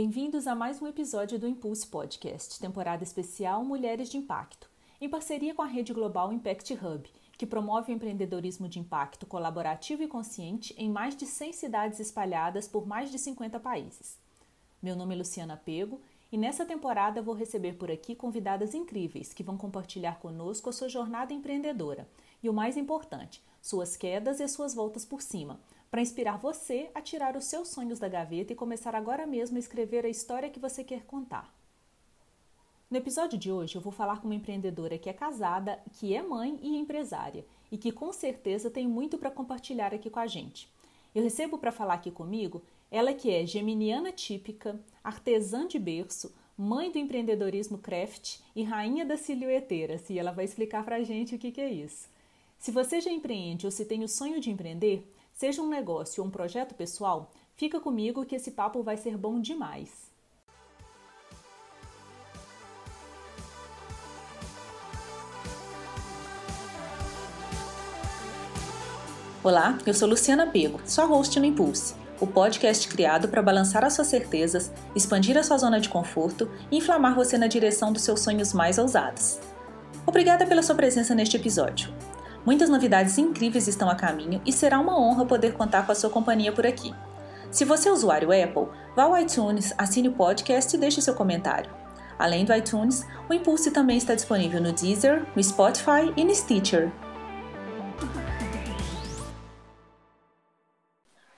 Bem-vindos a mais um episódio do Impulse Podcast, temporada especial Mulheres de Impacto, em parceria com a rede global Impact Hub, que promove o empreendedorismo de impacto colaborativo e consciente em mais de 100 cidades espalhadas por mais de 50 países. Meu nome é Luciana Pego e nessa temporada vou receber por aqui convidadas incríveis que vão compartilhar conosco a sua jornada empreendedora e, o mais importante, suas quedas e suas voltas por cima para inspirar você a tirar os seus sonhos da gaveta e começar agora mesmo a escrever a história que você quer contar. No episódio de hoje eu vou falar com uma empreendedora que é casada, que é mãe e empresária e que com certeza tem muito para compartilhar aqui com a gente. Eu recebo para falar aqui comigo ela que é geminiana típica, artesã de berço, mãe do empreendedorismo craft e rainha das silhueteiras, e ela vai explicar para a gente o que, que é isso. Se você já empreende ou se tem o sonho de empreender, Seja um negócio ou um projeto pessoal, fica comigo que esse papo vai ser bom demais. Olá, eu sou Luciana Pego, sua host no Impulse, o podcast criado para balançar as suas certezas, expandir a sua zona de conforto e inflamar você na direção dos seus sonhos mais ousados. Obrigada pela sua presença neste episódio. Muitas novidades incríveis estão a caminho e será uma honra poder contar com a sua companhia por aqui. Se você é usuário Apple, vá ao iTunes, assine o podcast e deixe seu comentário. Além do iTunes, o Impulse também está disponível no Deezer, no Spotify e no Stitcher.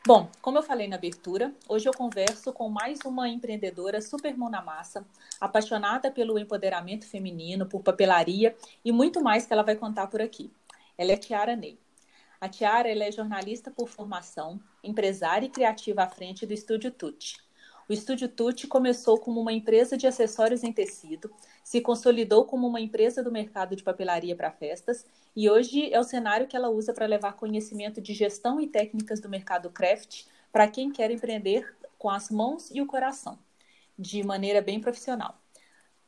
Bom, como eu falei na abertura, hoje eu converso com mais uma empreendedora super mão na massa, apaixonada pelo empoderamento feminino, por papelaria e muito mais que ela vai contar por aqui. Ela é Tiara Ney. A Tiara é jornalista por formação, empresária e criativa à frente do Estúdio Tutti. O Estúdio Tutti começou como uma empresa de acessórios em tecido, se consolidou como uma empresa do mercado de papelaria para festas e hoje é o cenário que ela usa para levar conhecimento de gestão e técnicas do mercado craft para quem quer empreender com as mãos e o coração, de maneira bem profissional.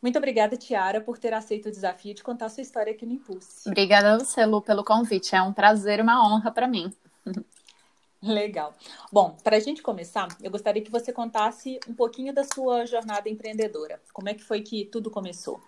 Muito obrigada, Tiara, por ter aceito o desafio de contar sua história aqui no Impulse. Obrigada a você, Lu, pelo convite. É um prazer e uma honra para mim. Legal. Bom, para a gente começar, eu gostaria que você contasse um pouquinho da sua jornada empreendedora. Como é que foi que tudo começou?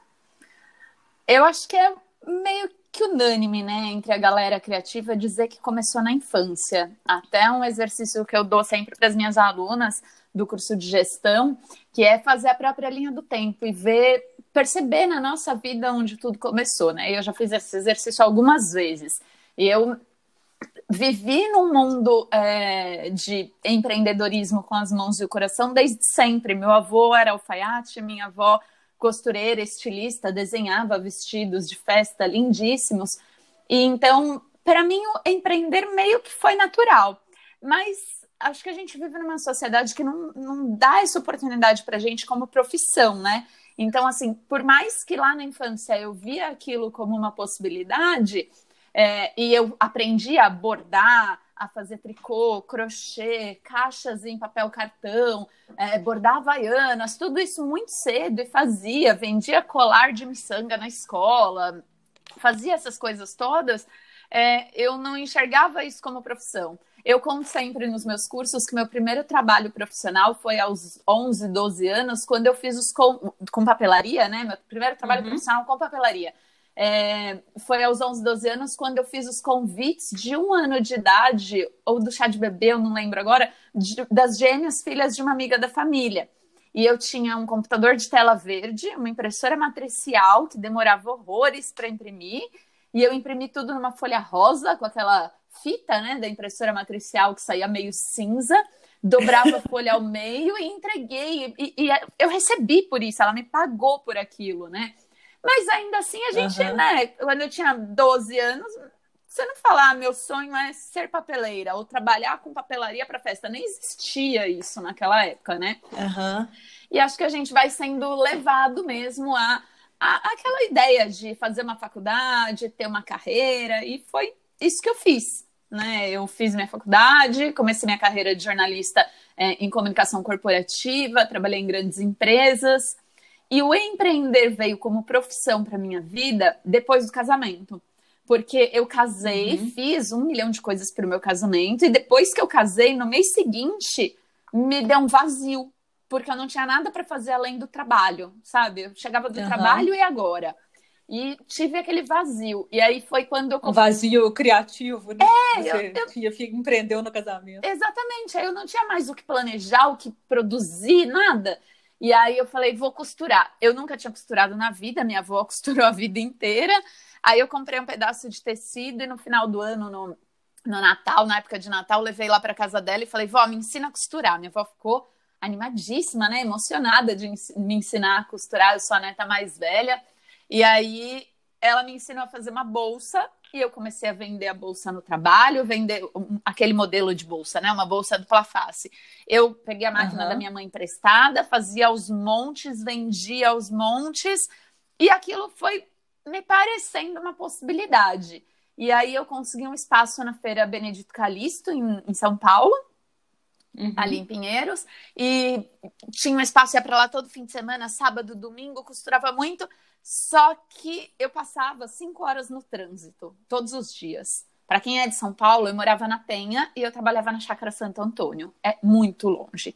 Eu acho que é meio que unânime, né, entre a galera criativa dizer que começou na infância. Até um exercício que eu dou sempre para as minhas alunas do curso de gestão, que é fazer a própria linha do tempo e ver, perceber na nossa vida onde tudo começou, né? Eu já fiz esse exercício algumas vezes. E eu vivi num mundo é, de empreendedorismo com as mãos e o coração desde sempre. Meu avô era alfaiate, minha avó costureira, estilista, desenhava vestidos de festa lindíssimos. E então, para mim, empreender meio que foi natural. Mas acho que a gente vive numa sociedade que não, não dá essa oportunidade para gente como profissão, né? Então, assim, por mais que lá na infância eu via aquilo como uma possibilidade, é, e eu aprendi a bordar, a fazer tricô, crochê, caixas em papel cartão, é, bordar havaianas, tudo isso muito cedo e fazia, vendia colar de miçanga na escola, fazia essas coisas todas, é, eu não enxergava isso como profissão. Eu conto sempre nos meus cursos que meu primeiro trabalho profissional foi aos 11, 12 anos, quando eu fiz os com, com papelaria, né? Meu primeiro trabalho uhum. profissional com papelaria. É, foi aos 11, 12 anos, quando eu fiz os convites de um ano de idade, ou do chá de bebê, eu não lembro agora, de, das gêmeas filhas de uma amiga da família. E eu tinha um computador de tela verde, uma impressora matricial que demorava horrores para imprimir, e eu imprimi tudo numa folha rosa, com aquela fita, né, da impressora matricial que saía meio cinza, dobrava a folha ao meio e entreguei. E, e, eu recebi por isso, ela me pagou por aquilo, né? Mas ainda assim, a gente, uhum. né, quando eu tinha 12 anos, você não falar, ah, meu sonho é ser papeleira ou trabalhar com papelaria para festa. Nem existia isso naquela época, né? Uhum. E acho que a gente vai sendo levado mesmo a, a aquela ideia de fazer uma faculdade, ter uma carreira, e foi isso que eu fiz. Né? Eu fiz minha faculdade, comecei minha carreira de jornalista é, em comunicação corporativa, trabalhei em grandes empresas. E o empreender veio como profissão para minha vida depois do casamento. Porque eu casei, uhum. fiz um milhão de coisas para o meu casamento, e depois que eu casei, no mês seguinte, me deu um vazio. porque eu não tinha nada para fazer além do trabalho, sabe? Eu chegava do uhum. trabalho e agora? E tive aquele vazio. E aí foi quando eu. Um vazio criativo, né? É, Você eu, eu... Empreendeu no casamento. Exatamente. Aí eu não tinha mais o que planejar, o que produzir, nada. E aí eu falei, vou costurar. Eu nunca tinha costurado na vida, minha avó costurou a vida inteira. Aí eu comprei um pedaço de tecido e no final do ano, no, no Natal, na época de Natal, levei lá para casa dela e falei, vó, me ensina a costurar. Minha avó ficou animadíssima, né? Emocionada de me ensinar a costurar. Eu sou a neta mais velha. E aí ela me ensinou a fazer uma bolsa e eu comecei a vender a bolsa no trabalho, vender aquele modelo de bolsa, né? Uma bolsa do Plaface. Eu peguei a máquina uhum. da minha mãe emprestada, fazia aos montes, vendia aos montes, e aquilo foi me parecendo uma possibilidade. E aí eu consegui um espaço na Feira Benedito Calixto, em, em São Paulo, uhum. ali em Pinheiros, e tinha um espaço, ia para lá todo fim de semana, sábado, domingo, costurava muito, só que eu passava cinco horas no trânsito, todos os dias. Para quem é de São Paulo, eu morava na Penha e eu trabalhava na Chácara Santo Antônio. É muito longe.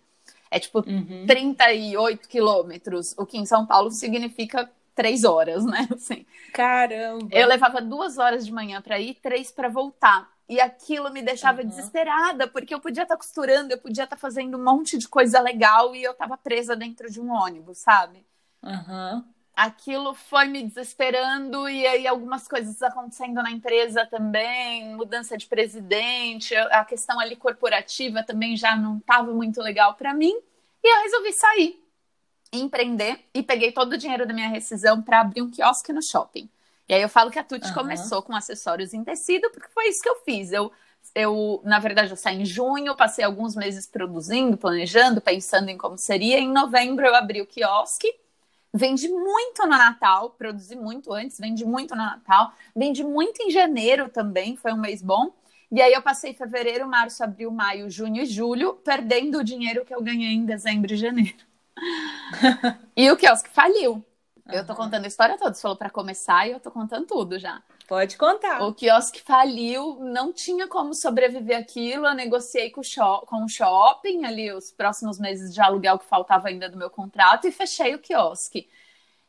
É tipo uhum. 38 quilômetros, o que em São Paulo significa três horas, né? Assim. Caramba! Eu levava duas horas de manhã para ir, três para voltar. E aquilo me deixava uhum. desesperada, porque eu podia estar tá costurando, eu podia estar tá fazendo um monte de coisa legal e eu estava presa dentro de um ônibus, sabe? Uhum aquilo foi me desesperando e aí algumas coisas acontecendo na empresa também, mudança de presidente, a questão ali corporativa também já não estava muito legal para mim e eu resolvi sair, empreender e peguei todo o dinheiro da minha rescisão para abrir um quiosque no shopping. E aí eu falo que a Tuti uhum. começou com acessórios em tecido porque foi isso que eu fiz. Eu eu, na verdade, eu saí em junho, passei alguns meses produzindo, planejando, pensando em como seria. Em novembro eu abri o quiosque Vende muito no Natal, produzi muito antes, vende muito no Natal, vende muito em janeiro também, foi um mês bom. E aí eu passei fevereiro, março, abril, maio, junho e julho, perdendo o dinheiro que eu ganhei em dezembro e janeiro. e o quiosque faliu. Eu tô contando a história toda, você falou para começar e eu tô contando tudo já. Pode contar. O quiosque faliu, não tinha como sobreviver aquilo. Eu negociei com o, shop, com o shopping ali os próximos meses de aluguel que faltava ainda do meu contrato e fechei o quiosque.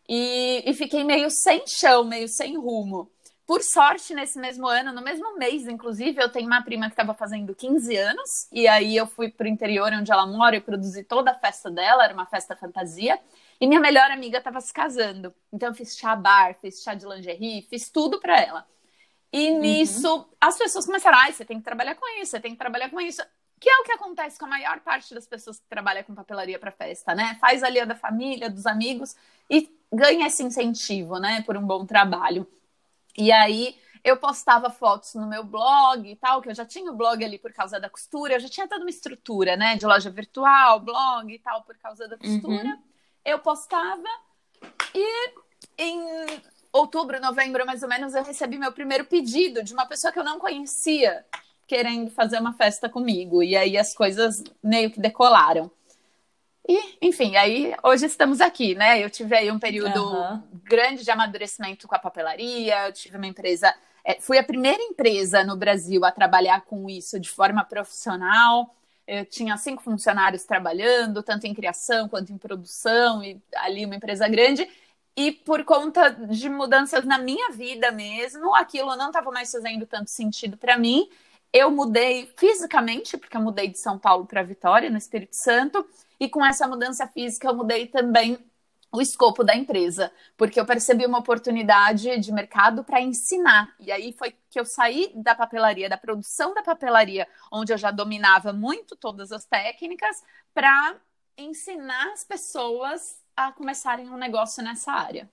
E, e fiquei meio sem chão, meio sem rumo. Por sorte, nesse mesmo ano, no mesmo mês, inclusive, eu tenho uma prima que estava fazendo 15 anos, e aí eu fui para o interior onde ela mora e produzi toda a festa dela, era uma festa fantasia. E minha melhor amiga estava se casando. Então eu fiz chá bar, fiz chá de lingerie, fiz tudo para ela. E uhum. nisso uhum. as pessoas começaram, ai, você tem que trabalhar com isso, você tem que trabalhar com isso. Que é o que acontece com a maior parte das pessoas que trabalham com papelaria para festa, né? Faz ali a da família, dos amigos e ganha esse incentivo, né, por um bom trabalho. E aí eu postava fotos no meu blog e tal, que eu já tinha o blog ali por causa da costura, eu já tinha toda uma estrutura, né, de loja virtual, blog e tal, por causa da costura. Uhum eu postava e em outubro, novembro, mais ou menos, eu recebi meu primeiro pedido de uma pessoa que eu não conhecia querendo fazer uma festa comigo. E aí as coisas meio que decolaram. E, enfim, aí hoje estamos aqui, né? Eu tive aí um período uhum. grande de amadurecimento com a papelaria, eu tive uma empresa. É, fui a primeira empresa no Brasil a trabalhar com isso de forma profissional eu tinha cinco funcionários trabalhando, tanto em criação quanto em produção, e ali uma empresa grande. E por conta de mudanças na minha vida mesmo, aquilo não estava mais fazendo tanto sentido para mim. Eu mudei fisicamente, porque eu mudei de São Paulo para Vitória, no Espírito Santo, e com essa mudança física eu mudei também o escopo da empresa, porque eu percebi uma oportunidade de mercado para ensinar. E aí foi que eu saí da papelaria, da produção da papelaria, onde eu já dominava muito todas as técnicas, para ensinar as pessoas a começarem um negócio nessa área.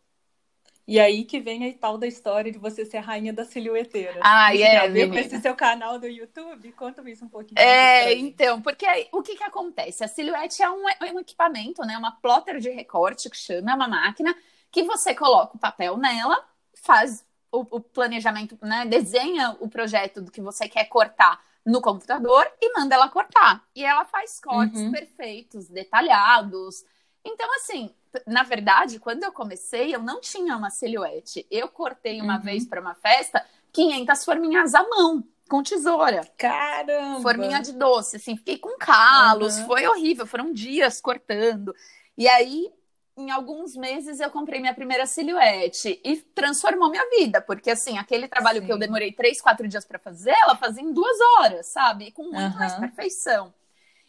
E aí que vem a tal da história de você ser a rainha da silhueteira. Ah, é, ver com esse seu canal do YouTube? Conta isso um pouquinho. É, então, porque aí, o que que acontece? A silhuete é um, é um equipamento, né? Uma plotter de recorte que chama, é uma máquina que você coloca o papel nela, faz o, o planejamento, né? Desenha o projeto do que você quer cortar no computador e manda ela cortar. E ela faz cortes uhum. perfeitos, detalhados. Então, assim, na verdade, quando eu comecei, eu não tinha uma silhuete. Eu cortei uma uhum. vez para uma festa 500 forminhas à mão. com tesoura. Caramba! Forminha de doce, assim, fiquei com calos, uhum. foi horrível, foram dias cortando. E aí, em alguns meses, eu comprei minha primeira silhuete e transformou minha vida, porque assim, aquele trabalho Sim. que eu demorei três, quatro dias para fazer, ela fazia em duas horas, sabe? Com muito uhum. mais perfeição.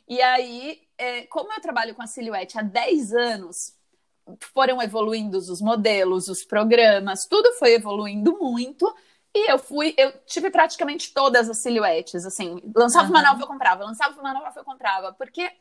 E aí, é, como eu trabalho com a silhuete há 10 anos, foram evoluindo os modelos, os programas, tudo foi evoluindo muito. E eu fui, eu tive praticamente todas as silhuetes, assim, lançava uhum. uma nova eu comprava, lançava uma nova eu comprava, porque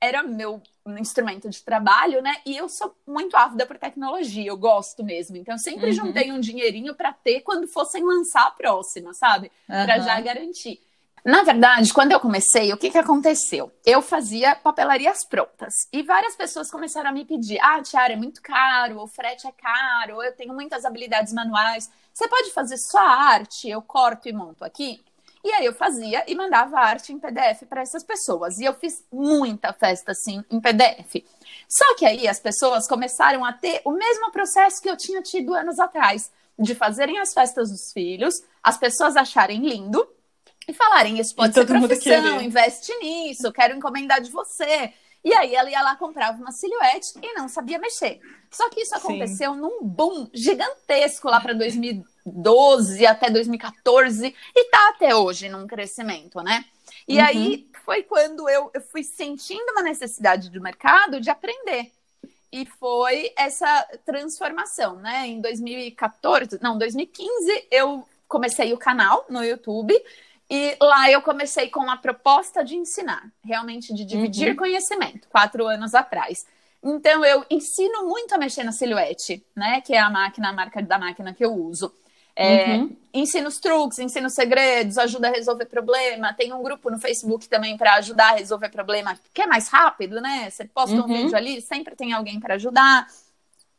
era meu instrumento de trabalho, né? E eu sou muito ávida por tecnologia, eu gosto mesmo. Então, eu sempre uhum. juntei um dinheirinho para ter quando fossem lançar a próxima, sabe? Uhum. Para já garantir. Na verdade, quando eu comecei, o que, que aconteceu? Eu fazia papelarias prontas e várias pessoas começaram a me pedir: ah, Tiara, é muito caro, o frete é caro, eu tenho muitas habilidades manuais, você pode fazer só arte, eu corto e monto aqui? E aí eu fazia e mandava arte em PDF para essas pessoas. E eu fiz muita festa assim em PDF. Só que aí as pessoas começaram a ter o mesmo processo que eu tinha tido anos atrás, de fazerem as festas dos filhos, as pessoas acharem lindo e falarem: Isso pode e ser profissão, investe nisso, quero encomendar de você. E aí ela ia lá, comprava uma silhuete e não sabia mexer. Só que isso aconteceu Sim. num boom gigantesco lá para 2012 até 2014 e tá até hoje num crescimento, né? E uhum. aí foi quando eu, eu fui sentindo uma necessidade do mercado de aprender. E foi essa transformação, né? Em 2014, não, 2015, eu comecei o canal no YouTube e lá eu comecei com a proposta de ensinar, realmente de dividir uhum. conhecimento, quatro anos atrás. Então eu ensino muito a mexer na silhuete, né? Que é a máquina, a marca da máquina que eu uso. É, uhum. Ensino os truques, ensino os segredos, ajuda a resolver problema. Tem um grupo no Facebook também para ajudar a resolver problema, que é mais rápido, né? Você posta uhum. um vídeo ali, sempre tem alguém para ajudar.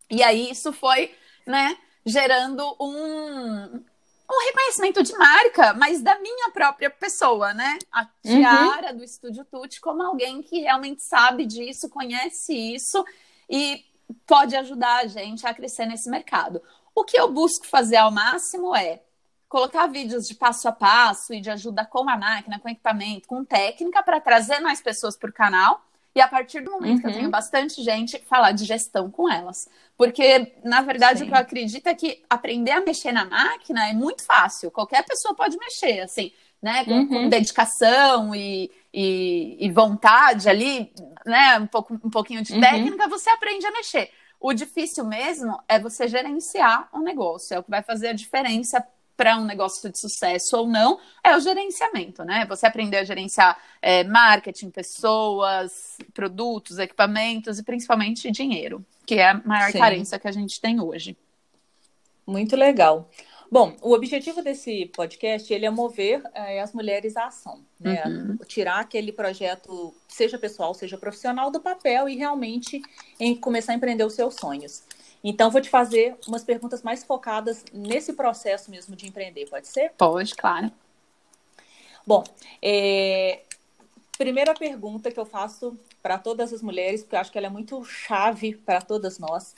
E aí isso foi, né, gerando um, um reconhecimento de marca, mas da minha própria pessoa, né? A uhum. Tiara uhum. do Estúdio Tutti como alguém que realmente sabe disso, conhece isso e pode ajudar a gente a crescer nesse mercado. O que eu busco fazer ao máximo é colocar vídeos de passo a passo e de ajuda com a máquina, com equipamento, com técnica para trazer mais pessoas para o canal e a partir do momento uhum. que eu tenho uhum. bastante gente, falar de gestão com elas. Porque, na verdade, Sim. o que eu acredito é que aprender a mexer na máquina é muito fácil. Qualquer pessoa pode mexer, assim, né? Com, uhum. com dedicação e, e, e, vontade ali, né? Um, pouco, um pouquinho de uhum. técnica, você aprende a mexer. O difícil mesmo é você gerenciar o negócio, é o que vai fazer a diferença para um negócio de sucesso ou não, é o gerenciamento, né? Você aprender a gerenciar é, marketing, pessoas, produtos, equipamentos e principalmente dinheiro, que é a maior Sim. carência que a gente tem hoje. Muito legal. Bom, o objetivo desse podcast ele é mover é, as mulheres à ação, né? Uhum. Tirar aquele projeto, seja pessoal, seja profissional, do papel e realmente em começar a empreender os seus sonhos. Então, vou te fazer umas perguntas mais focadas nesse processo mesmo de empreender, pode ser? Pode, claro. Bom, é... primeira pergunta que eu faço para todas as mulheres, porque eu acho que ela é muito chave para todas nós,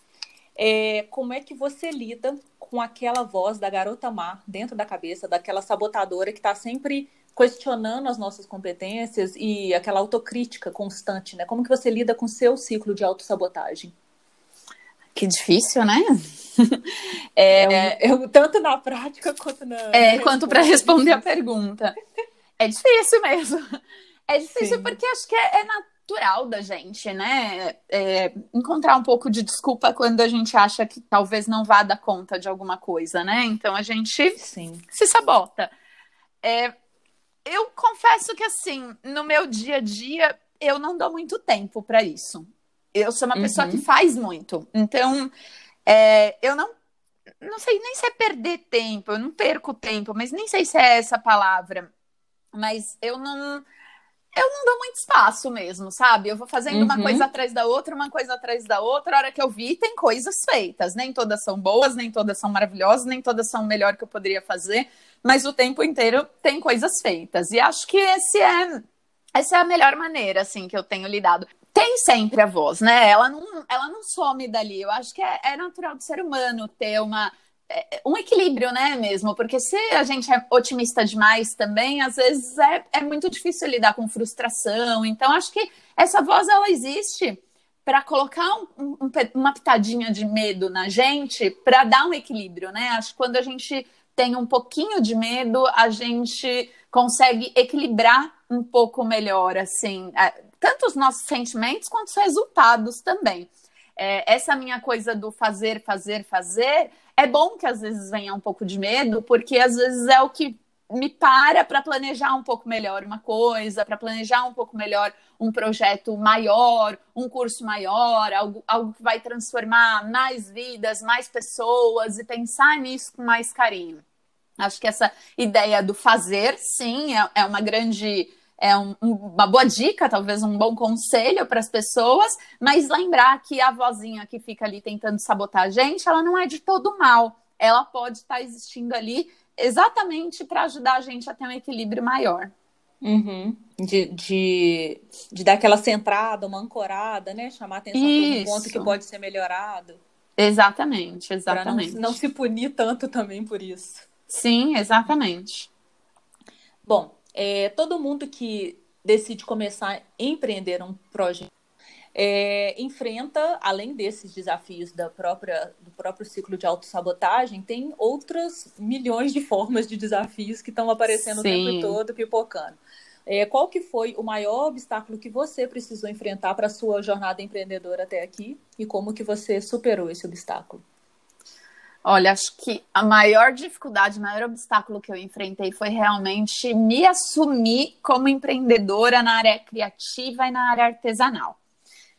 é como é que você lida com aquela voz da garota má dentro da cabeça, daquela sabotadora que está sempre questionando as nossas competências e aquela autocrítica constante, né? Como que você lida com o seu ciclo de autossabotagem? Que difícil, né? É, eu, tanto na prática quanto na. É, quanto para responder a pergunta. É difícil mesmo. É difícil Sim. porque acho que é, é, natural da gente, né? É, encontrar um pouco de desculpa quando a gente acha que talvez não vá dar conta de alguma coisa, né? Então a gente Sim. se sabota. É, eu confesso que, assim, no meu dia a dia, eu não dou muito tempo para isso. Eu sou uma uhum. pessoa que uhum. faz muito. Então, é, eu não. Não sei nem se é perder tempo, eu não perco tempo, mas nem sei se é essa palavra. Mas eu não. Eu não dou muito espaço mesmo, sabe? Eu vou fazendo uhum. uma coisa atrás da outra, uma coisa atrás da outra. A hora que eu vi, tem coisas feitas. Nem todas são boas, nem todas são maravilhosas, nem todas são o melhor que eu poderia fazer. Mas o tempo inteiro tem coisas feitas. E acho que esse é essa é a melhor maneira, assim, que eu tenho lidado tem sempre a voz, né? Ela não, ela não some dali. Eu acho que é, é natural do ser humano ter uma é, um equilíbrio, né, mesmo? Porque se a gente é otimista demais também, às vezes é, é muito difícil lidar com frustração. Então, acho que essa voz, ela existe para colocar um, um, uma pitadinha de medo na gente, para dar um equilíbrio, né? Acho que quando a gente tem um pouquinho de medo, a gente consegue equilibrar um pouco melhor, assim, é, tanto os nossos sentimentos quanto os resultados também. É, essa minha coisa do fazer, fazer, fazer, é bom que às vezes venha um pouco de medo, porque às vezes é o que me para para planejar um pouco melhor uma coisa, para planejar um pouco melhor um projeto maior, um curso maior, algo, algo que vai transformar mais vidas, mais pessoas e pensar nisso com mais carinho. Acho que essa ideia do fazer, sim, é, é uma grande é um, uma boa dica, talvez um bom conselho para as pessoas, mas lembrar que a vozinha que fica ali tentando sabotar a gente, ela não é de todo mal. Ela pode estar existindo ali exatamente para ajudar a gente a ter um equilíbrio maior. Uhum. De, de, de dar aquela centrada, uma ancorada, né? Chamar atenção para um ponto que pode ser melhorado. Exatamente, exatamente. Não, não se punir tanto também por isso. Sim, exatamente. Bom, é, todo mundo que decide começar a empreender um projeto é, enfrenta, além desses desafios da própria, do próprio ciclo de autossabotagem, tem outras milhões de formas de desafios que estão aparecendo Sim. o tempo todo, pipocando. É, qual que foi o maior obstáculo que você precisou enfrentar para a sua jornada empreendedora até aqui e como que você superou esse obstáculo? Olha, acho que a maior dificuldade, o maior obstáculo que eu enfrentei foi realmente me assumir como empreendedora na área criativa e na área artesanal.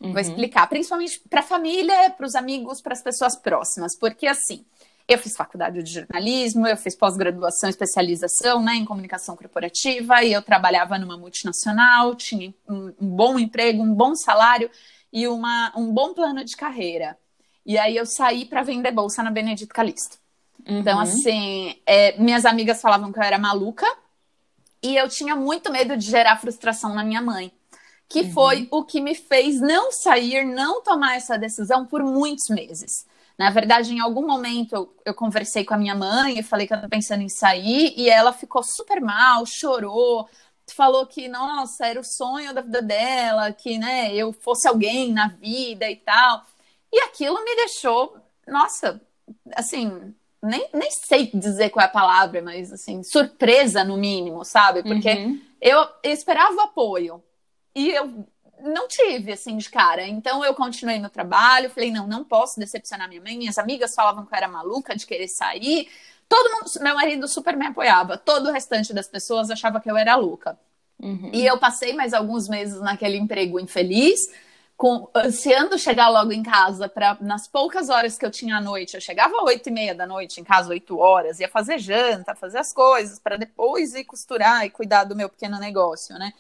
Uhum. Vou explicar, principalmente para a família, para os amigos, para as pessoas próximas, porque assim, eu fiz faculdade de jornalismo, eu fiz pós-graduação, especialização né, em comunicação corporativa, e eu trabalhava numa multinacional, tinha um, um bom emprego, um bom salário e uma, um bom plano de carreira. E aí eu saí para vender bolsa na Benedito Calixto. Então, uhum. Então, assim, é, minhas amigas falavam que eu era maluca e eu tinha muito medo de gerar frustração na minha mãe, que uhum. foi o que me fez não sair, não tomar essa decisão por muitos meses. Na verdade, em algum momento eu, eu conversei com a minha mãe e falei que eu estava pensando em sair e ela ficou super mal, chorou, falou que, nossa, era o sonho da vida dela, que, né, eu fosse alguém na vida e tal. E aquilo me deixou, nossa, assim, nem, nem sei dizer qual é a palavra, mas assim, surpresa no mínimo, sabe? Porque uhum. eu, eu esperava apoio e eu não tive, assim, de cara. Então eu continuei no trabalho, falei, não, não posso decepcionar minha mãe. Minhas amigas falavam que eu era maluca de querer sair. Todo mundo, meu marido super me apoiava. Todo o restante das pessoas achava que eu era louca. Uhum. E eu passei mais alguns meses naquele emprego infeliz com, ansiando chegar logo em casa para nas poucas horas que eu tinha à noite, eu chegava às oito e meia da noite em casa, oito horas, ia fazer janta, fazer as coisas para depois ir costurar e cuidar do meu pequeno negócio, né?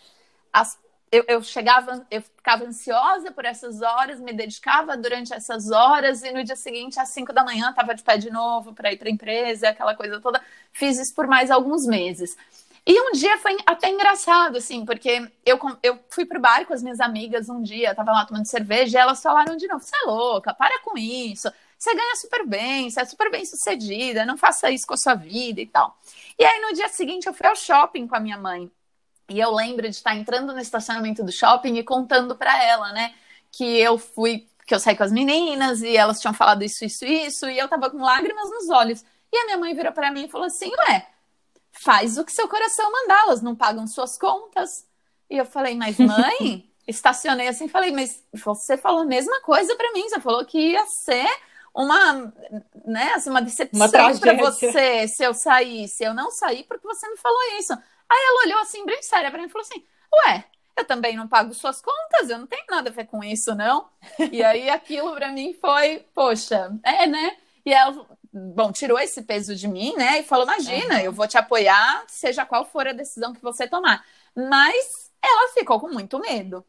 As, eu, eu, chegava, eu ficava ansiosa por essas horas, me dedicava durante essas horas e no dia seguinte, às cinco da manhã, estava de pé de novo para ir para a empresa, aquela coisa toda. Fiz isso por mais alguns meses. E um dia foi até engraçado, assim, porque eu, eu fui pro bar com as minhas amigas um dia, tava lá tomando cerveja, e elas falaram de novo: você é louca, para com isso, você ganha super bem, você é super bem sucedida, não faça isso com a sua vida e tal. E aí no dia seguinte eu fui ao shopping com a minha mãe. E eu lembro de estar entrando no estacionamento do shopping e contando para ela, né, que eu fui, que eu saí com as meninas e elas tinham falado isso, isso, isso, e eu tava com lágrimas nos olhos. E a minha mãe virou para mim e falou assim: Ué, faz o que seu coração mandar, elas não pagam suas contas. E eu falei, mas mãe, estacionei assim, falei, mas você falou a mesma coisa para mim, você falou que ia ser uma, né, assim, uma decepção para você se eu saísse. Eu não saí porque você me falou isso. Aí ela olhou assim, bem séria para mim e falou assim: Ué, eu também não pago suas contas, eu não tenho nada a ver com isso, não. E aí aquilo para mim foi, poxa, é, né? E ela, bom, tirou esse peso de mim, né? E falou: imagina, uhum. eu vou te apoiar, seja qual for a decisão que você tomar. Mas ela ficou com muito medo.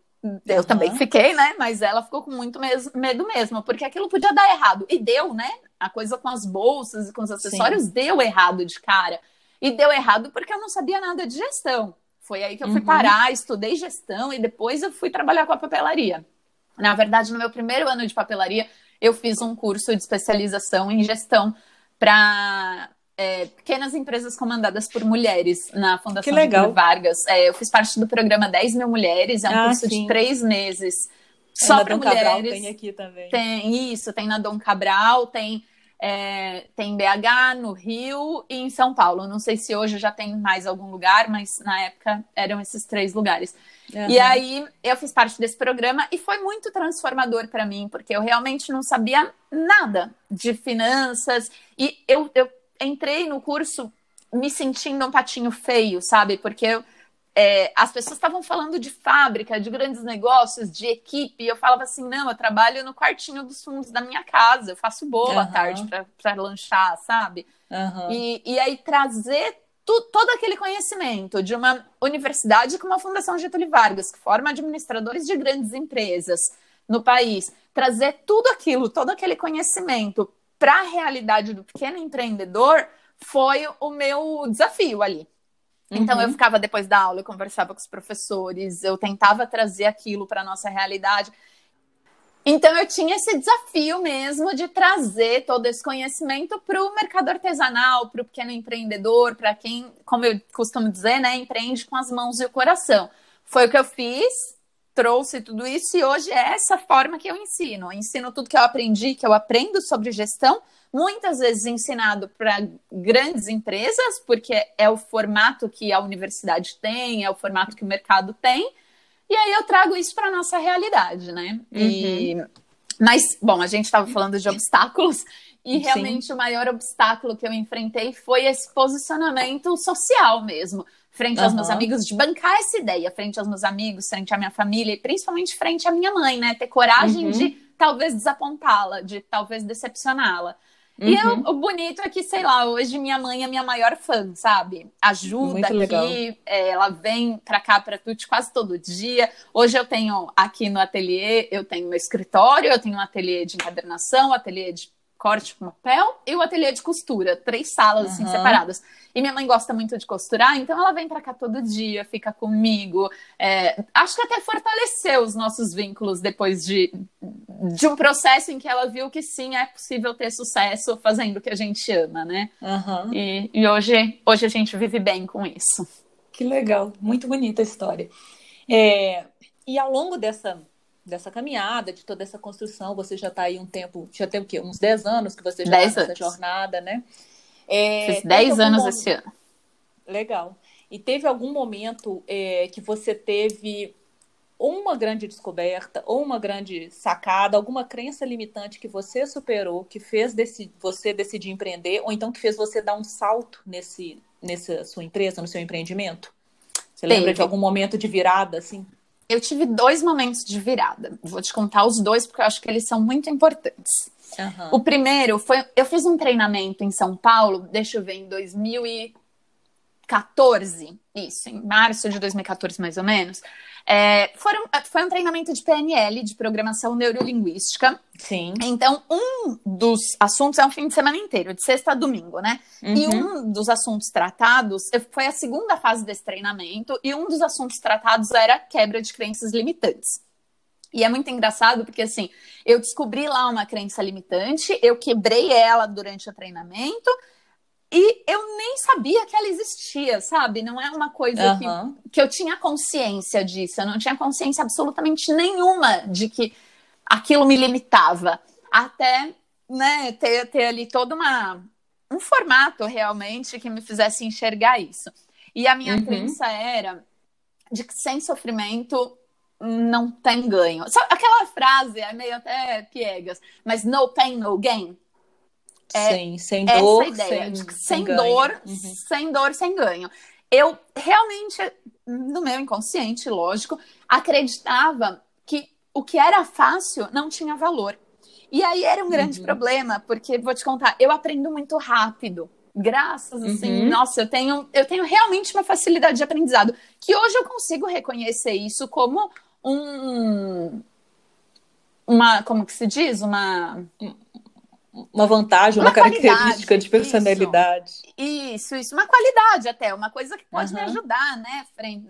Eu uhum. também fiquei, né? Mas ela ficou com muito medo mesmo, porque aquilo podia dar errado. E deu, né? A coisa com as bolsas e com os acessórios Sim. deu errado de cara. E deu errado porque eu não sabia nada de gestão. Foi aí que eu fui uhum. parar, estudei gestão e depois eu fui trabalhar com a papelaria. Na verdade, no meu primeiro ano de papelaria, eu fiz um curso de especialização em gestão para é, pequenas empresas comandadas por mulheres na Fundação que legal. Vargas. É, eu fiz parte do programa 10 mil mulheres, é um ah, curso sim. de três meses. Só para mulheres. Cabral tem aqui também. Tem isso, tem na Dom Cabral, tem é, tem em BH, no Rio e em São Paulo. Não sei se hoje já tem mais algum lugar, mas na época eram esses três lugares. Uhum. E aí eu fiz parte desse programa e foi muito transformador para mim, porque eu realmente não sabia nada de finanças e eu, eu entrei no curso me sentindo um patinho feio, sabe? Porque eu, é, as pessoas estavam falando de fábrica, de grandes negócios, de equipe. E eu falava assim: não, eu trabalho no quartinho dos fundos da minha casa, eu faço bolo uhum. à tarde para lanchar, sabe? Uhum. E, e aí trazer tu, todo aquele conhecimento de uma universidade como a Fundação Getúlio Vargas, que forma administradores de grandes empresas no país, trazer tudo aquilo, todo aquele conhecimento para a realidade do pequeno empreendedor foi o meu desafio ali. Então, uhum. eu ficava depois da aula, eu conversava com os professores, eu tentava trazer aquilo para a nossa realidade. Então, eu tinha esse desafio mesmo de trazer todo esse conhecimento para o mercado artesanal, para o pequeno empreendedor, para quem, como eu costumo dizer, né, empreende com as mãos e o coração. Foi o que eu fiz, trouxe tudo isso e hoje é essa forma que eu ensino. Eu ensino tudo que eu aprendi, que eu aprendo sobre gestão, muitas vezes ensinado para grandes empresas, porque é o formato que a universidade tem, é o formato que o mercado tem. E aí eu trago isso para nossa realidade, né? Uhum. E... Mas, bom, a gente estava falando de obstáculos e realmente Sim. o maior obstáculo que eu enfrentei foi esse posicionamento social mesmo frente aos meus amigos, de bancar essa ideia, frente aos meus amigos, frente à minha família e principalmente frente à minha mãe, né? Ter coragem uhum. de talvez desapontá-la, de talvez decepcioná-la. Uhum. E eu, o bonito é que, sei lá, hoje minha mãe é minha maior fã, sabe? Ajuda Muito aqui. É, ela vem pra cá, pra Tuti, quase todo dia. Hoje eu tenho aqui no ateliê, eu tenho meu escritório, eu tenho um ateliê de encadernação, um ateliê de corte com papel e o ateliê de costura, três salas uhum. assim separadas. E minha mãe gosta muito de costurar, então ela vem para cá todo dia, fica comigo. É, acho que até fortaleceu os nossos vínculos depois de, de um processo em que ela viu que sim, é possível ter sucesso fazendo o que a gente ama, né? Uhum. E, e hoje, hoje a gente vive bem com isso. Que legal, muito bonita a história. É, e ao longo dessa dessa caminhada, de toda essa construção. Você já está aí um tempo, já tem o quê? Uns 10 anos que você já está nessa jornada, né? É, Fiz 10 anos momento... esse ano. Legal. E teve algum momento é, que você teve uma grande descoberta ou uma grande sacada, alguma crença limitante que você superou, que fez desse, você decidir empreender, ou então que fez você dar um salto nesse, nessa sua empresa, no seu empreendimento? Você lembra de algum momento de virada, assim? Eu tive dois momentos de virada. Vou te contar os dois porque eu acho que eles são muito importantes. Uhum. O primeiro foi. Eu fiz um treinamento em São Paulo, deixa eu ver, em 2014, isso, em março de 2014, mais ou menos. É, foram, foi um treinamento de PNL, de programação neurolinguística. Sim. Então, um dos assuntos é um fim de semana inteiro, de sexta a domingo, né? Uhum. E um dos assuntos tratados foi a segunda fase desse treinamento, e um dos assuntos tratados era quebra de crenças limitantes. E é muito engraçado porque, assim, eu descobri lá uma crença limitante, eu quebrei ela durante o treinamento, e eu nem sabia que ela existia, sabe? Não é uma coisa uhum. que, que eu tinha consciência disso. Eu não tinha consciência absolutamente nenhuma de que aquilo me limitava. Até né, ter, ter ali todo uma, um formato realmente que me fizesse enxergar isso. E a minha uhum. crença era de que sem sofrimento não tem ganho. Sabe, aquela frase é meio até piegas, mas no pain, no gain. É Sim, sem dor, essa ideia sem, de que sem, sem dor, uhum. sem dor, sem ganho. Eu realmente, no meu inconsciente, lógico, acreditava que o que era fácil não tinha valor. E aí era um grande uhum. problema, porque vou te contar, eu aprendo muito rápido. Graças, assim, uhum. nossa, eu tenho, eu tenho realmente uma facilidade de aprendizado. Que hoje eu consigo reconhecer isso como um. Uma, como que se diz? Uma uma vantagem, uma, uma característica de personalidade. Isso, isso, isso, uma qualidade até, uma coisa que pode uhum. me ajudar, né,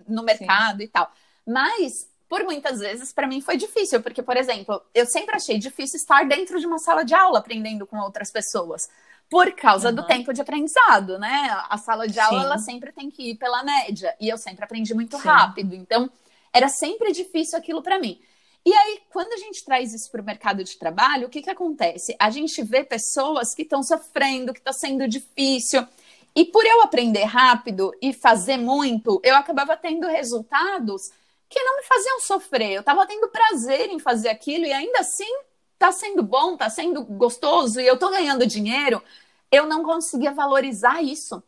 no mercado Sim. e tal. Mas por muitas vezes para mim foi difícil, porque por exemplo, eu sempre achei difícil estar dentro de uma sala de aula aprendendo com outras pessoas. por causa uhum. do tempo de aprendizado, né? A sala de aula, Sim. ela sempre tem que ir pela média, e eu sempre aprendi muito Sim. rápido, então era sempre difícil aquilo para mim. E aí, quando a gente traz isso para o mercado de trabalho, o que, que acontece? A gente vê pessoas que estão sofrendo, que está sendo difícil. E por eu aprender rápido e fazer muito, eu acabava tendo resultados que não me faziam sofrer. Eu estava tendo prazer em fazer aquilo e ainda assim tá sendo bom, tá sendo gostoso e eu tô ganhando dinheiro, eu não conseguia valorizar isso.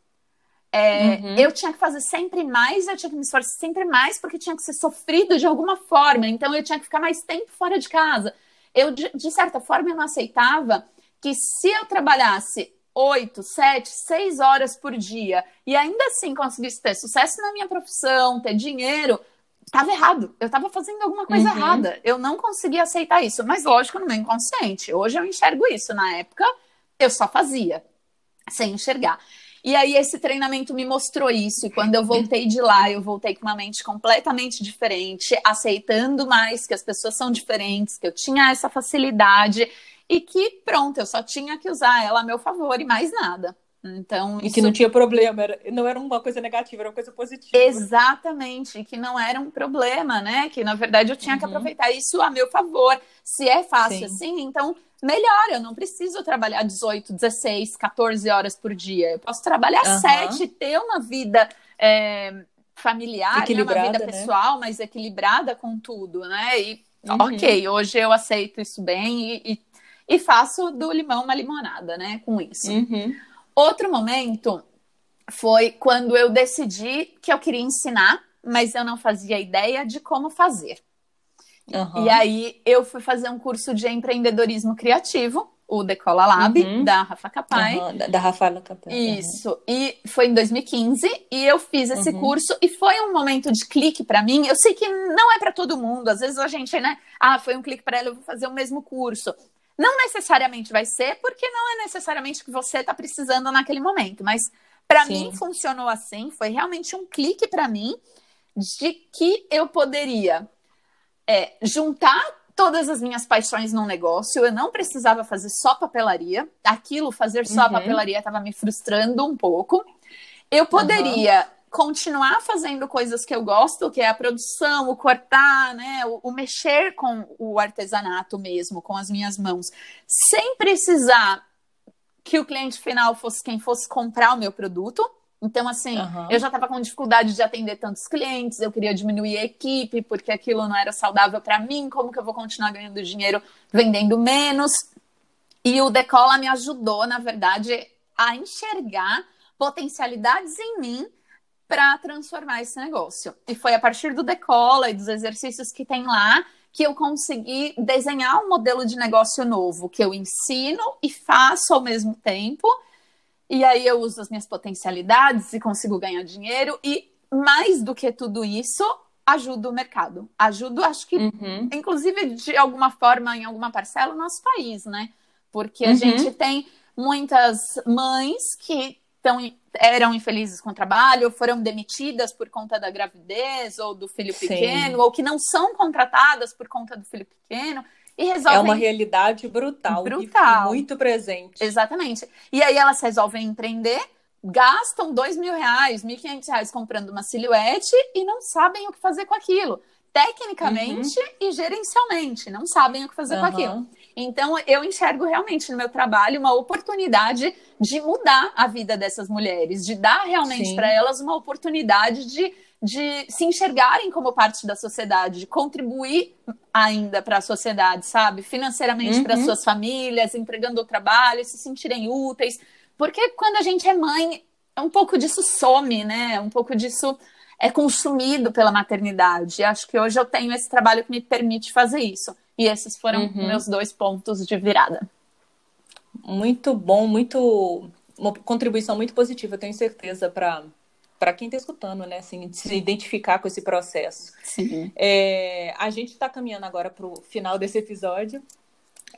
É, uhum. Eu tinha que fazer sempre mais, eu tinha que me esforçar sempre mais, porque tinha que ser sofrido de alguma forma. Então eu tinha que ficar mais tempo fora de casa. Eu, de, de certa forma, eu não aceitava que se eu trabalhasse oito, sete, seis horas por dia e ainda assim conseguisse ter sucesso na minha profissão, ter dinheiro, estava errado. Eu estava fazendo alguma coisa uhum. errada. Eu não conseguia aceitar isso. Mas, lógico, no meu inconsciente. Hoje eu enxergo isso. Na época, eu só fazia, sem enxergar. E aí, esse treinamento me mostrou isso. E quando eu voltei de lá, eu voltei com uma mente completamente diferente, aceitando mais que as pessoas são diferentes, que eu tinha essa facilidade e que, pronto, eu só tinha que usar ela a meu favor e mais nada. Então, e isso... que não tinha problema, era, não era uma coisa negativa, era uma coisa positiva. Exatamente, que não era um problema, né? Que na verdade eu tinha uhum. que aproveitar isso a meu favor. Se é fácil Sim. assim, então melhor, eu não preciso trabalhar 18, 16, 14 horas por dia. Eu posso trabalhar uhum. 7, ter uma vida é, familiar, né? uma vida né? pessoal, né? mais equilibrada com tudo, né? E uhum. ok, hoje eu aceito isso bem e, e, e, faço do limão uma limonada, né? Com isso. Uhum. Outro momento foi quando eu decidi que eu queria ensinar, mas eu não fazia ideia de como fazer. Uhum. E aí eu fui fazer um curso de empreendedorismo criativo, o Decola Lab, uhum. da Rafa Capai. Uhum. Da, da Rafaela Capai. Isso. E foi em 2015 e eu fiz esse uhum. curso e foi um momento de clique para mim. Eu sei que não é para todo mundo. Às vezes a gente, né? Ah, foi um clique para ela, eu vou fazer o mesmo curso. Não necessariamente vai ser, porque não é necessariamente o que você está precisando naquele momento, mas para mim funcionou assim, foi realmente um clique para mim de que eu poderia é, juntar todas as minhas paixões num negócio, eu não precisava fazer só papelaria, aquilo, fazer só uhum. papelaria, estava me frustrando um pouco. Eu poderia uhum continuar fazendo coisas que eu gosto, que é a produção, o cortar, né, o, o, mexer com o artesanato mesmo, com as minhas mãos, sem precisar que o cliente final fosse quem fosse comprar o meu produto. Então, assim, uhum. eu já estava com dificuldade de atender tantos clientes, eu queria diminuir a equipe, porque aquilo não era saudável para mim, como que eu vou continuar ganhando dinheiro vendendo menos? E o Decola me ajudou, na verdade, a enxergar potencialidades em mim para transformar esse negócio. E foi a partir do Decola e dos exercícios que tem lá que eu consegui desenhar um modelo de negócio novo que eu ensino e faço ao mesmo tempo. E aí eu uso as minhas potencialidades e consigo ganhar dinheiro e mais do que tudo isso, ajudo o mercado. Ajudo, acho que, uhum. inclusive, de alguma forma, em alguma parcela, o nosso país, né? Porque a uhum. gente tem muitas mães que estão eram infelizes com o trabalho, foram demitidas por conta da gravidez ou do filho Sim. pequeno, ou que não são contratadas por conta do filho pequeno. E resolvem... É uma realidade brutal, brutal. muito presente. Exatamente. E aí elas resolvem empreender, gastam dois mil reais, mil quinhentos reais comprando uma silhuete e não sabem o que fazer com aquilo. Tecnicamente uhum. e gerencialmente, não sabem o que fazer uhum. com aquilo. Então, eu enxergo realmente no meu trabalho uma oportunidade de mudar a vida dessas mulheres, de dar realmente para elas uma oportunidade de, de se enxergarem como parte da sociedade, de contribuir ainda para a sociedade, sabe? Financeiramente uhum. para suas famílias, entregando o trabalho, se sentirem úteis. Porque quando a gente é mãe, um pouco disso some, né? Um pouco disso é consumido pela maternidade. E acho que hoje eu tenho esse trabalho que me permite fazer isso. E esses foram uhum. meus dois pontos de virada. Muito bom, muito uma contribuição muito positiva, tenho certeza, para para quem está escutando, né? Assim, se identificar com esse processo. Sim. É, a gente está caminhando agora para o final desse episódio.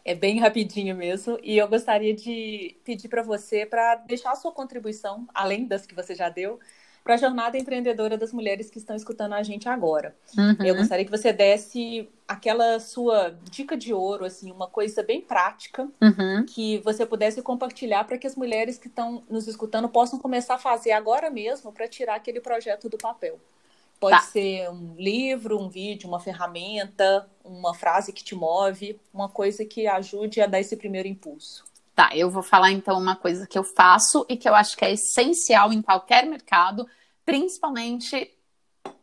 É bem rapidinho mesmo. E eu gostaria de pedir para você para deixar a sua contribuição, além das que você já deu, para a jornada empreendedora das mulheres que estão escutando a gente agora. Uhum. Eu gostaria que você desse aquela sua dica de ouro, assim, uma coisa bem prática uhum. que você pudesse compartilhar para que as mulheres que estão nos escutando possam começar a fazer agora mesmo para tirar aquele projeto do papel. Pode tá. ser um livro, um vídeo, uma ferramenta, uma frase que te move, uma coisa que ajude a dar esse primeiro impulso. Tá, eu vou falar então uma coisa que eu faço e que eu acho que é essencial em qualquer mercado, principalmente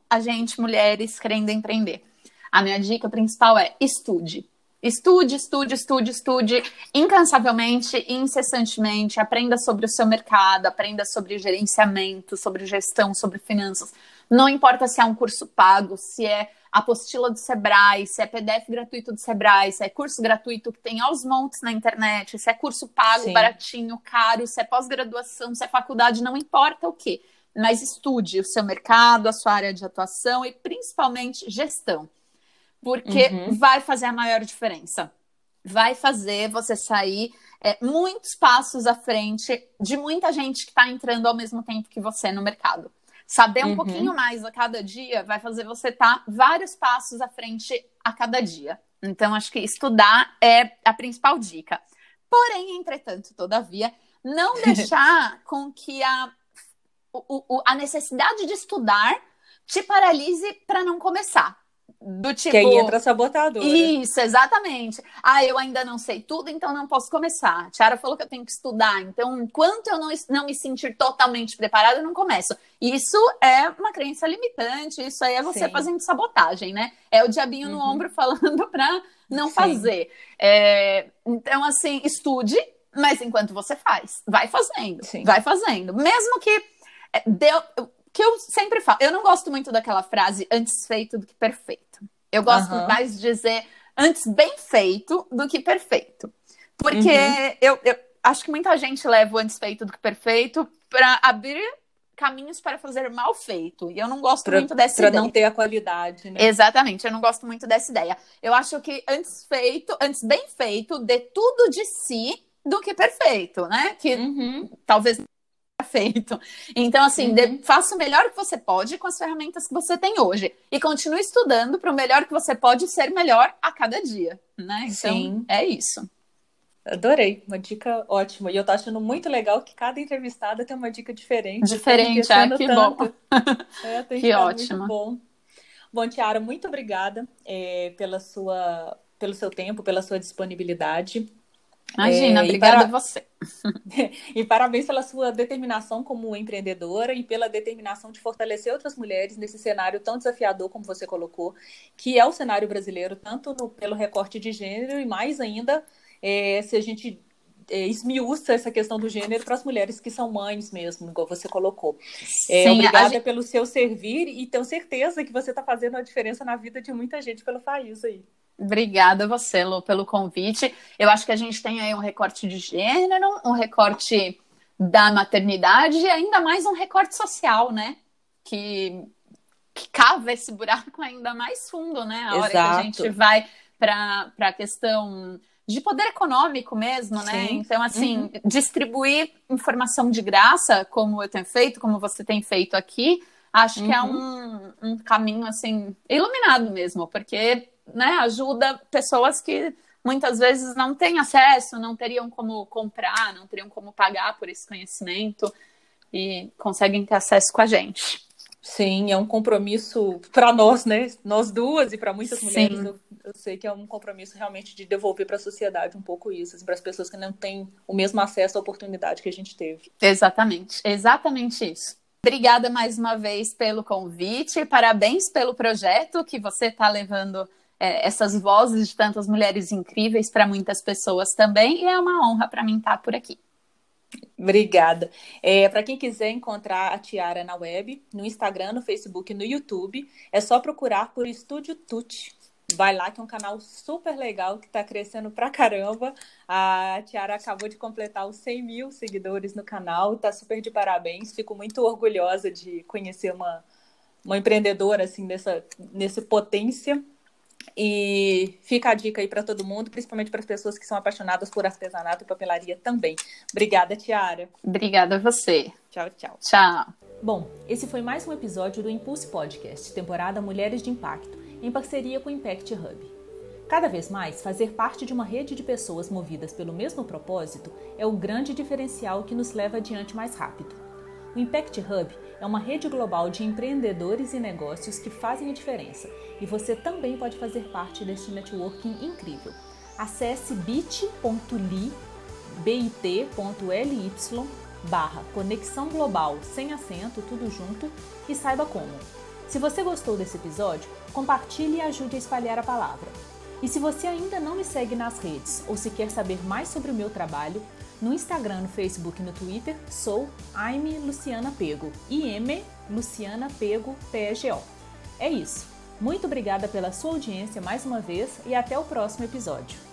a gente, mulheres, querendo empreender. A minha dica principal é estude. Estude, estude, estude, estude incansavelmente, incessantemente. Aprenda sobre o seu mercado, aprenda sobre gerenciamento, sobre gestão, sobre finanças. Não importa se é um curso pago, se é apostila do Sebrae, se é PDF gratuito do Sebrae, se é curso gratuito que tem aos montes na internet, se é curso pago, Sim. baratinho, caro, se é pós-graduação, se é faculdade, não importa o que. Mas estude o seu mercado, a sua área de atuação e principalmente gestão. Porque uhum. vai fazer a maior diferença. Vai fazer você sair é, muitos passos à frente de muita gente que está entrando ao mesmo tempo que você no mercado. Saber um uhum. pouquinho mais a cada dia vai fazer você estar tá vários passos à frente a cada dia. Então, acho que estudar é a principal dica. Porém, entretanto, todavia, não deixar com que a, o, o, a necessidade de estudar te paralise para não começar. Do tipo. Que aí entra a sabotadora. Isso, exatamente. Ah, eu ainda não sei tudo, então não posso começar. A Tiara falou que eu tenho que estudar, então enquanto eu não, não me sentir totalmente preparada, eu não começo. Isso é uma crença limitante, isso aí é você Sim. fazendo sabotagem, né? É o diabinho uhum. no ombro falando pra não Sim. fazer. É, então, assim, estude, mas enquanto você faz, vai fazendo, Sim. vai fazendo. Mesmo que é, deu, que eu sempre falo, eu não gosto muito daquela frase antes feito do que perfeito. Eu gosto uhum. mais de dizer antes bem feito do que perfeito. Porque uhum. eu, eu acho que muita gente leva o antes feito do que perfeito para abrir caminhos para fazer mal feito. E eu não gosto pra, muito dessa pra ideia. Para não ter a qualidade, né? Exatamente, eu não gosto muito dessa ideia. Eu acho que antes feito, antes bem feito, dê tudo de si do que perfeito, né? Que uhum. talvez feito. Então, assim, uhum. de, faça o melhor que você pode com as ferramentas que você tem hoje. E continue estudando para o melhor que você pode ser melhor a cada dia, né? Então, Sim. é isso. Adorei, uma dica ótima. E eu tô achando muito legal que cada entrevistada tem uma dica diferente. Diferente, ah, que tanto. bom. É, que ótimo. Bom. Bom, Tiara, muito obrigada é, pela sua, pelo seu tempo, pela sua disponibilidade. Imagina, é, obrigada para... a você. e parabéns pela sua determinação como empreendedora e pela determinação de fortalecer outras mulheres nesse cenário tão desafiador como você colocou, que é o cenário brasileiro, tanto no, pelo recorte de gênero e mais ainda é, se a gente é, esmiuça essa questão do gênero para as mulheres que são mães mesmo, igual você colocou. É, Sim, obrigada gente... pelo seu servir e tenho certeza que você está fazendo a diferença na vida de muita gente pelo país aí. Obrigada a você, Lu, pelo convite. Eu acho que a gente tem aí um recorte de gênero, um recorte da maternidade e ainda mais um recorte social, né? Que, que cava esse buraco ainda mais fundo, né? A Exato. hora que a gente vai para a questão de poder econômico mesmo, né? Sim. Então, assim, uhum. distribuir informação de graça, como eu tenho feito, como você tem feito aqui, acho uhum. que é uhum. um, um caminho, assim, iluminado mesmo, porque né, ajuda pessoas que muitas vezes não têm acesso, não teriam como comprar, não teriam como pagar por esse conhecimento e conseguem ter acesso com a gente. Sim, é um compromisso para nós, né? Nós duas e para muitas mulheres, eu, eu, sei que é um compromisso realmente de devolver para a sociedade um pouco isso, assim, para as pessoas que não têm o mesmo acesso à oportunidade que a gente teve. Exatamente, exatamente isso. Obrigada mais uma vez pelo convite, parabéns pelo projeto que você está levando é, essas vozes de tantas mulheres incríveis para muitas pessoas também, e é uma honra para mim estar por aqui. Obrigada. É, para quem quiser encontrar a Tiara na web, no Instagram, no Facebook, no YouTube, é só procurar por Estúdio Tuti. Vai lá que é um canal super legal que está crescendo pra caramba. A Tiara acabou de completar os 100 mil seguidores no canal, está super de parabéns. Fico muito orgulhosa de conhecer uma, uma empreendedora assim nessa, nesse potência e fica a dica aí para todo mundo, principalmente para as pessoas que são apaixonadas por artesanato e papelaria também. Obrigada, Tiara. Obrigada a você. Tchau, tchau. Tchau. Bom, esse foi mais um episódio do Impulse Podcast, temporada Mulheres de Impacto, em parceria com o Impact Hub. Cada vez mais, fazer parte de uma rede de pessoas movidas pelo mesmo propósito é o grande diferencial que nos leva adiante mais rápido. O Impact Hub é uma rede global de empreendedores e negócios que fazem a diferença e você também pode fazer parte deste networking incrível. Acesse bit.ly bit.ly barra Conexão Global sem acento, tudo junto e saiba como. Se você gostou desse episódio, compartilhe e ajude a espalhar a palavra. E se você ainda não me segue nas redes ou se quer saber mais sobre o meu trabalho, no Instagram, no Facebook e no Twitter, sou Aime Luciana Pego, IM Luciana Pego PGO. É isso. Muito obrigada pela sua audiência mais uma vez e até o próximo episódio.